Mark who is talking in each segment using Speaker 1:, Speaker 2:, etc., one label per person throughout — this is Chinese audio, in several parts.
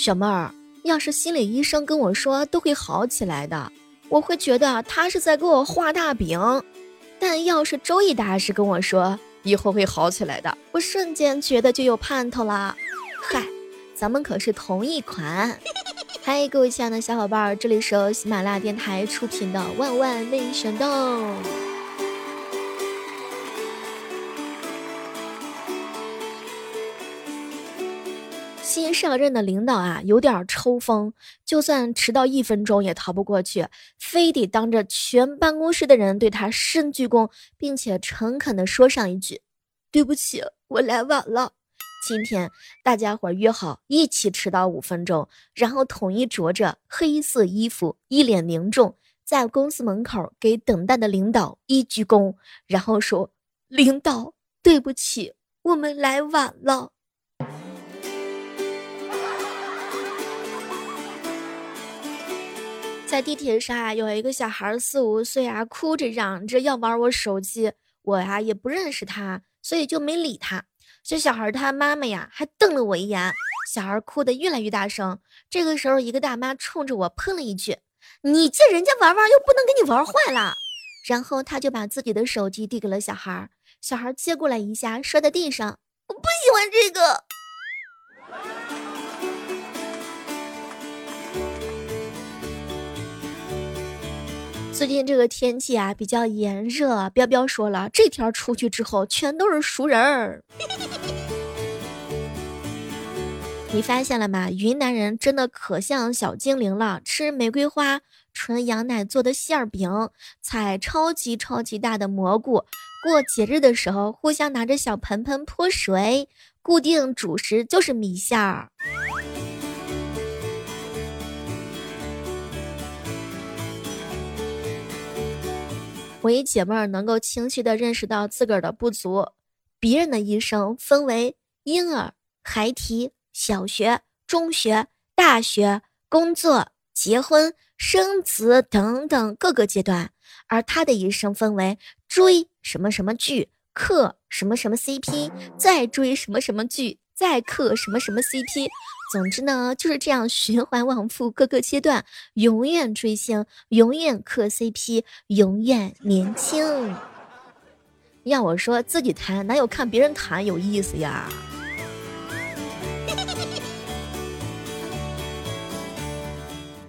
Speaker 1: 小妹儿，要是心理医生跟我说都会好起来的，我会觉得他是在给我画大饼；但要是周易大师跟我说以后会好起来的，我瞬间觉得就有盼头了。嗨，咱们可是同一款。嗨，各位亲爱的小伙伴，这里是由喜马拉雅电台出品的《万万没想到》。新上任的领导啊，有点抽风，就算迟到一分钟也逃不过去，非得当着全办公室的人对他深鞠躬，并且诚恳地说上一句：“对不起，我来晚了。”今天大家伙约好一起迟到五分钟，然后统一着着黑色衣服，一脸凝重，在公司门口给等待的领导一鞠躬，然后说：“领导，对不起，我们来晚了。”在地铁上啊，有一个小孩四五岁啊，哭着嚷着要玩我手机，我呀也不认识他，所以就没理他。这小孩他妈妈呀，还瞪了我一眼，小孩哭得越来越大声。这个时候，一个大妈冲着我喷了一句：“你借人家玩玩，又不能给你玩坏了。”然后他就把自己的手机递给了小孩，小孩接过来一下，摔在地上。我不喜欢这个。最近这个天气啊比较炎热，彪彪说了，这天出去之后全都是熟人儿。你发现了吗？云南人真的可像小精灵了，吃玫瑰花纯羊奶做的馅儿饼，采超级超级大的蘑菇，过节日的时候互相拿着小盆盆泼水，固定主食就是米线儿。我一姐妹儿能够清晰的认识到自个儿的不足。别人的一生分为婴儿、孩提、小学、中学、大学、工作、结婚、生子等等各个阶段，而他的一生分为追什么什么剧、嗑什么什么 CP，再追什么什么剧，再嗑什么什么 CP。总之呢，就是这样循环往复，各个阶段永远追星，永远磕 CP，永远年轻。要我说自己谈，哪有看别人谈有意思呀？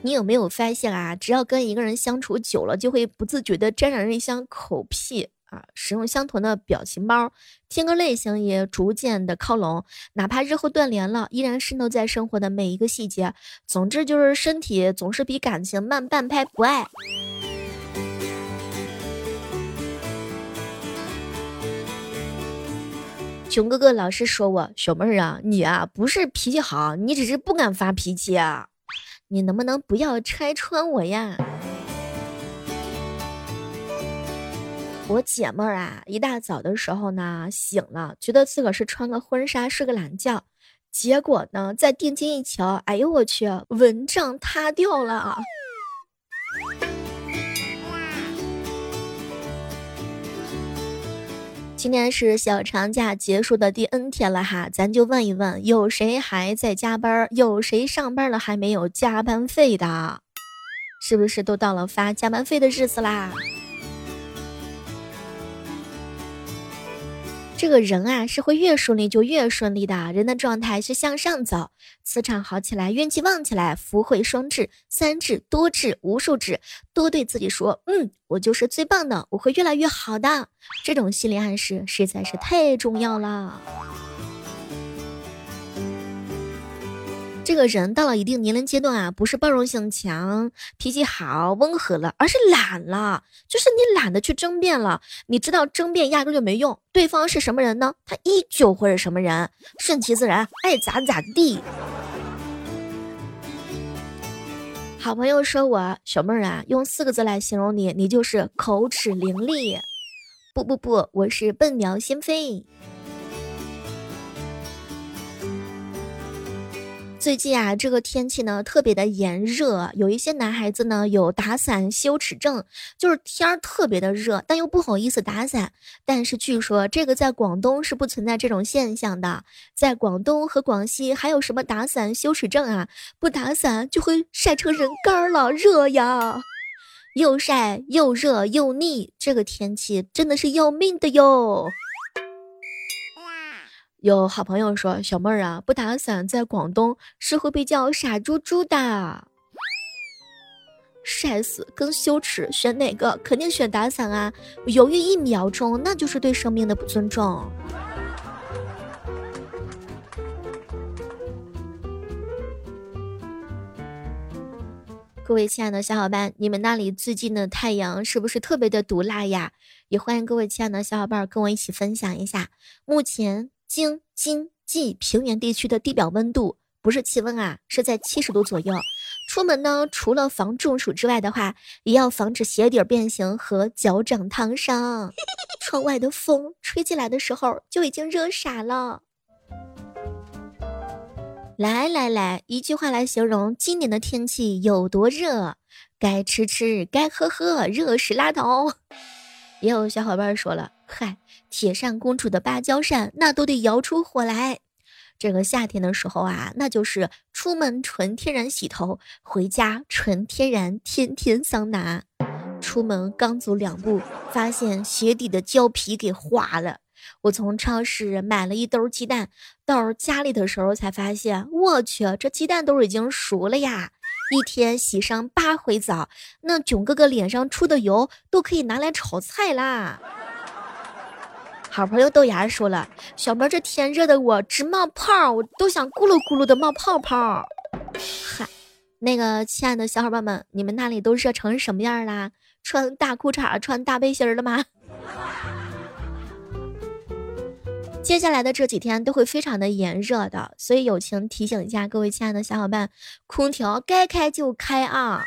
Speaker 1: 你有没有发现啊？只要跟一个人相处久了，就会不自觉的沾染一箱口癖。使用相同的表情包，听歌类型也逐渐的靠拢，哪怕日后断联了，依然渗透在生活的每一个细节。总之就是身体总是比感情慢半拍，不爱。熊哥哥老是说我小妹儿啊，你啊不是脾气好，你只是不敢发脾气啊，你能不能不要拆穿我呀？我姐妹儿啊，一大早的时候呢，醒了，觉得自个儿是穿个婚纱睡个懒觉，结果呢，在定睛一瞧，哎呦我去，蚊帐塌掉了。今天是小长假结束的第 N 天了哈，咱就问一问，有谁还在加班？有谁上班了还没有加班费的？是不是都到了发加班费的日子啦？这个人啊，是会越顺利就越顺利的。人的状态是向上走，磁场好起来，运气旺起来，福慧双至、三至、多至、无数至，多对自己说：“嗯，我就是最棒的，我会越来越好的。”这种心理暗示实在是太重要了。这个人到了一定年龄阶段啊，不是包容性强、脾气好、温和了，而是懒了，就是你懒得去争辩了。你知道争辩压根就没用，对方是什么人呢？他依旧会是什么人，顺其自然，爱咋咋地。好朋友说我小妹儿啊，用四个字来形容你，你就是口齿伶俐。不不不，我是笨鸟先飞。最近啊，这个天气呢特别的炎热，有一些男孩子呢有打伞羞耻症，就是天儿特别的热，但又不好意思打伞。但是据说这个在广东是不存在这种现象的，在广东和广西还有什么打伞羞耻症啊？不打伞就会晒成人干了，热呀，又晒又热又腻，这个天气真的是要命的哟。有好朋友说：“小妹儿啊，不打伞在广东是会被叫傻猪猪的，晒死跟羞耻选哪个？肯定选打伞啊！犹豫一秒钟，那就是对生命的不尊重。”各位亲爱的小伙伴，你们那里最近的太阳是不是特别的毒辣呀？也欢迎各位亲爱的小伙伴跟我一起分享一下目前。京津冀平原地区的地表温度不是气温啊，是在七十度左右。出门呢，除了防中暑之外的话，也要防止鞋底变形和脚掌烫伤。窗外的风吹进来的时候，就已经热傻了。来来来，一句话来形容今年的天气有多热：该吃吃，该喝喝，热死拉倒。也有小伙伴说了，嗨。铁扇公主的芭蕉扇，那都得摇出火来。这个夏天的时候啊，那就是出门纯天然洗头，回家纯天然天天桑拿。出门刚走两步，发现鞋底的胶皮给化了。我从超市买了一兜鸡蛋，到家里的时候才发现，我去，这鸡蛋都已经熟了呀！一天洗上八回澡，那囧哥哥脸上出的油都可以拿来炒菜啦。好朋友豆芽说了：“小妹，这天热的我直冒泡，我都想咕噜咕噜的冒泡泡。”嗨，那个亲爱的小伙伴们，你们那里都热成什么样啦？穿大裤衩、穿大背心了吗？接下来的这几天都会非常的炎热的，所以友情提醒一下各位亲爱的小伙伴，空调该开就开啊。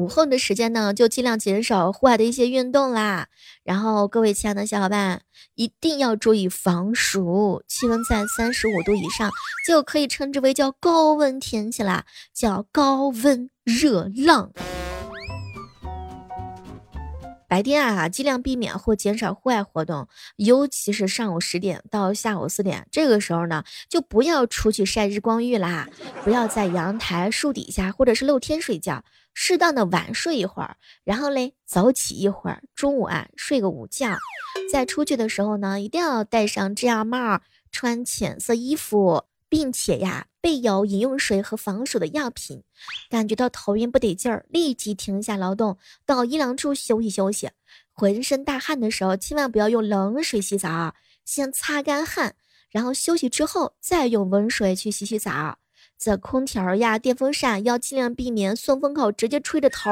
Speaker 1: 午后的时间呢，就尽量减少户外的一些运动啦。然后各位亲爱的小伙伴，一定要注意防暑。气温在三十五度以上，就可以称之为叫高温天气啦，叫高温热浪。白天啊，尽量避免或减少户外活动，尤其是上午十点到下午四点这个时候呢，就不要出去晒日光浴啦，不要在阳台、树底下或者是露天睡觉，适当的晚睡一会儿，然后嘞早起一会儿，中午啊睡个午觉，在出去的时候呢，一定要戴上遮阳帽，穿浅色衣服。并且呀，备有饮用水和防暑的药品。感觉到头晕不得劲儿，立即停下劳动，到阴凉处休息休息。浑身大汗的时候，千万不要用冷水洗澡，先擦干汗，然后休息之后再用温水去洗洗澡。这空调呀、电风扇要尽量避免送风口直接吹着头。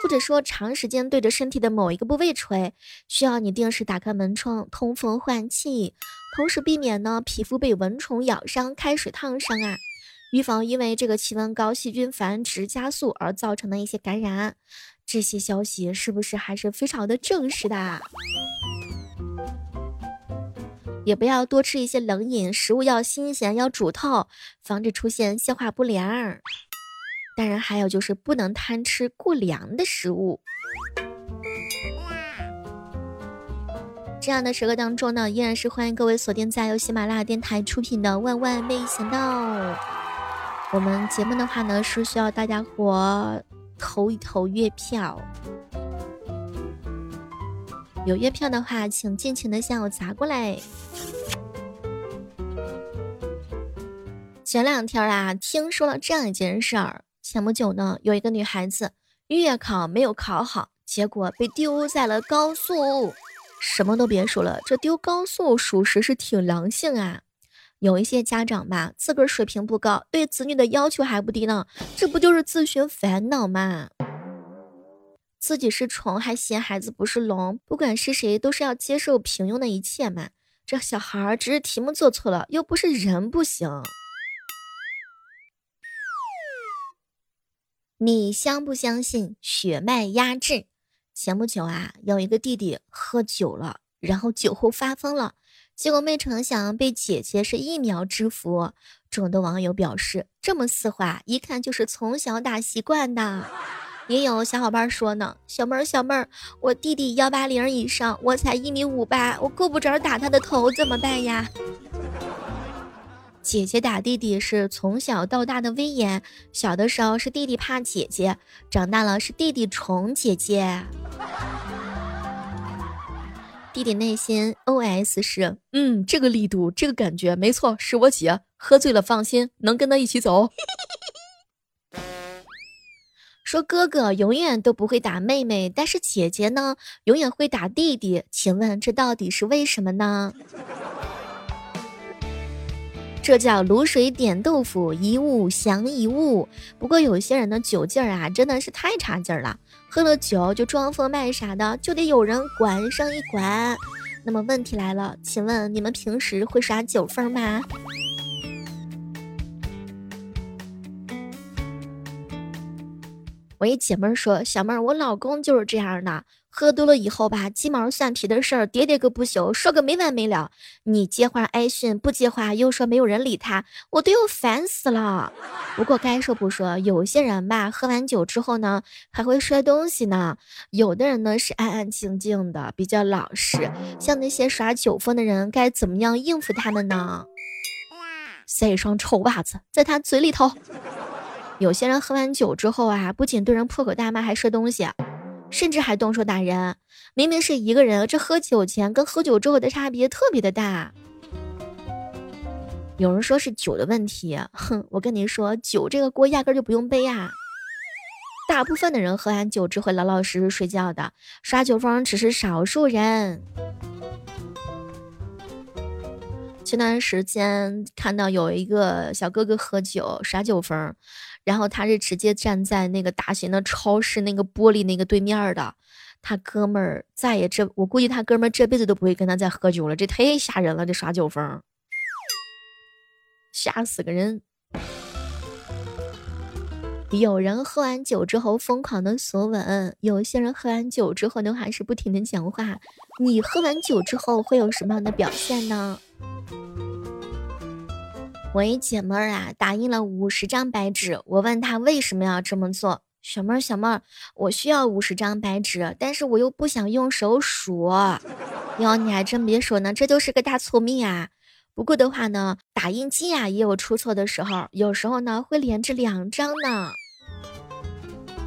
Speaker 1: 或者说长时间对着身体的某一个部位吹，需要你定时打开门窗通风换气，同时避免呢皮肤被蚊虫咬伤、开水烫伤啊，预防因为这个气温高细菌繁殖加速而造成的一些感染。这些消息是不是还是非常的正式的？也不要多吃一些冷饮，食物要新鲜，要煮透，防止出现消化不良。当然，还有就是不能贪吃过凉的食物。这样的时刻当中呢，依然是欢迎各位锁定在由喜马拉雅电台出品的《万万没想到》。我们节目的话呢，是需要大家伙投一投月票。有月票的话，请尽情的向我砸过来。前两天啊，听说了这样一件事儿。前不久呢，有一个女孩子月考没有考好，结果被丢在了高速。什么都别说了，这丢高速属实是挺狼性啊。有一些家长吧，自个儿水平不高，对子女的要求还不低呢，这不就是自寻烦恼吗？自己是虫还嫌孩子不是龙，不管是谁都是要接受平庸的一切嘛。这小孩只是题目做错了，又不是人不行。你相不相信血脉压制？前不久啊，有一个弟弟喝酒了，然后酒后发疯了，结果没成想被姐姐是一秒制服。众多网友表示，这么丝滑，一看就是从小打习惯的。也有小伙伴说呢，小妹儿小妹儿，我弟弟幺八零以上，我才一米五八，我够不着打他的头，怎么办呀？姐姐打弟弟是从小到大的威严，小的时候是弟弟怕姐姐，长大了是弟弟宠姐姐。弟弟内心 OS 是：嗯，这个力度，这个感觉，没错，是我姐。喝醉了放心，能跟他一起走。说哥哥永远都不会打妹妹，但是姐姐呢，永远会打弟弟。请问这到底是为什么呢？这叫卤水点豆腐，一物降一物。不过有些人的酒劲儿啊，真的是太差劲儿了，喝了酒就装疯卖傻的，就得有人管上一管。那么问题来了，请问你们平时会耍酒疯吗？我一姐妹儿说：“小妹儿，我老公就是这样的。”喝多了以后吧，鸡毛蒜皮的事儿喋喋个不休，说个没完没了。你接话挨训，不接话又说没有人理他，我都要烦死了。不过该说不说，有些人吧，喝完酒之后呢，还会摔东西呢。有的人呢是安安静静的，比较老实。像那些耍酒疯的人，该怎么样应付他们呢？塞一双臭袜子在他嘴里头。有些人喝完酒之后啊，不仅对人破口大骂，还摔东西。甚至还动手打人，明明是一个人，这喝酒前跟喝酒之后的差别特别的大。有人说是酒的问题，哼，我跟你说，酒这个锅压根就不用背啊。大部分的人喝完酒只会老老实实睡觉的，耍酒疯只是少数人。前段时间看到有一个小哥哥喝酒耍酒疯。然后他是直接站在那个大型的超市那个玻璃那个对面的，他哥们儿再也这，我估计他哥们儿这辈子都不会跟他再喝酒了，这太吓人了，这耍酒疯，吓死个人。有人喝完酒之后疯狂的索吻，有些人喝完酒之后呢还是不停的讲话。你喝完酒之后会有什么样的表现呢？我一姐妹儿啊，打印了五十张白纸。我问她为什么要这么做。小妹儿，小妹儿，我需要五十张白纸，但是我又不想用手数。哟，你还真别说呢，这就是个大聪明啊。不过的话呢，打印机啊也有出错的时候，有时候呢会连着两张呢。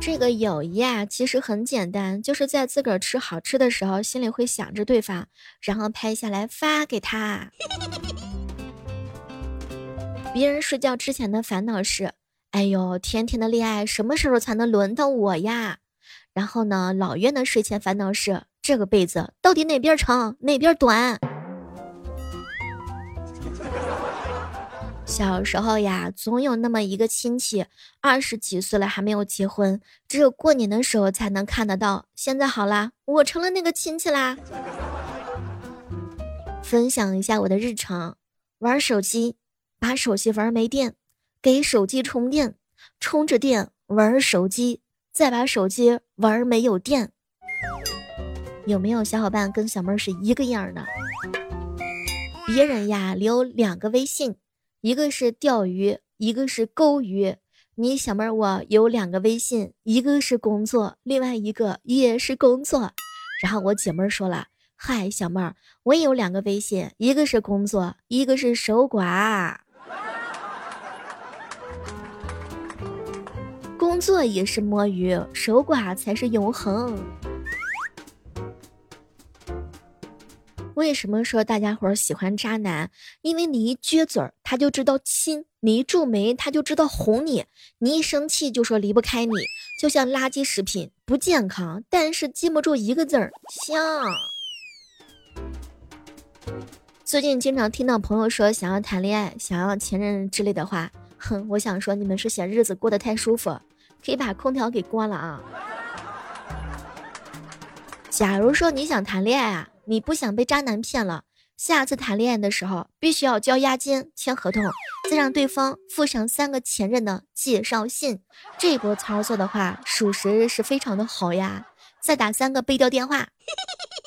Speaker 1: 这个友谊啊，其实很简单，就是在自个儿吃好吃的时候，心里会想着对方，然后拍下来发给他。别人睡觉之前的烦恼是：哎呦，甜甜的恋爱什么时候才能轮到我呀？然后呢，老岳的睡前烦恼是：这个被子到底哪边长哪边短？小时候呀，总有那么一个亲戚，二十几岁了还没有结婚，只有过年的时候才能看得到。现在好啦，我成了那个亲戚啦。分享一下我的日常：玩手机。把手机玩没电，给手机充电，充着电玩手机，再把手机玩没有电。有没有小伙伴跟小妹儿是一个样的？别人呀留两个微信，一个是钓鱼，一个是钩鱼。你小妹儿我有两个微信，一个是工作，另外一个也是工作。然后我姐妹儿说了。嗨，小妹儿，我也有两个微信，一个是工作，一个是守寡。工作也是摸鱼，守寡才是永恒。为什么说大家伙喜欢渣男？因为你一撅嘴儿，他就知道亲；你一皱眉，他就知道哄你；你一生气，就说离不开你，就像垃圾食品，不健康，但是记不住一个字儿香。最近经常听到朋友说想要谈恋爱、想要前任之类的话，哼，我想说你们是嫌日子过得太舒服，可以把空调给关了啊。假如说你想谈恋爱啊，你不想被渣男骗了，下次谈恋爱的时候必须要交押金、签合同，再让对方附上三个前任的介绍信。这波操作的话，属实是非常的好呀。再打三个背调电话。嘿嘿嘿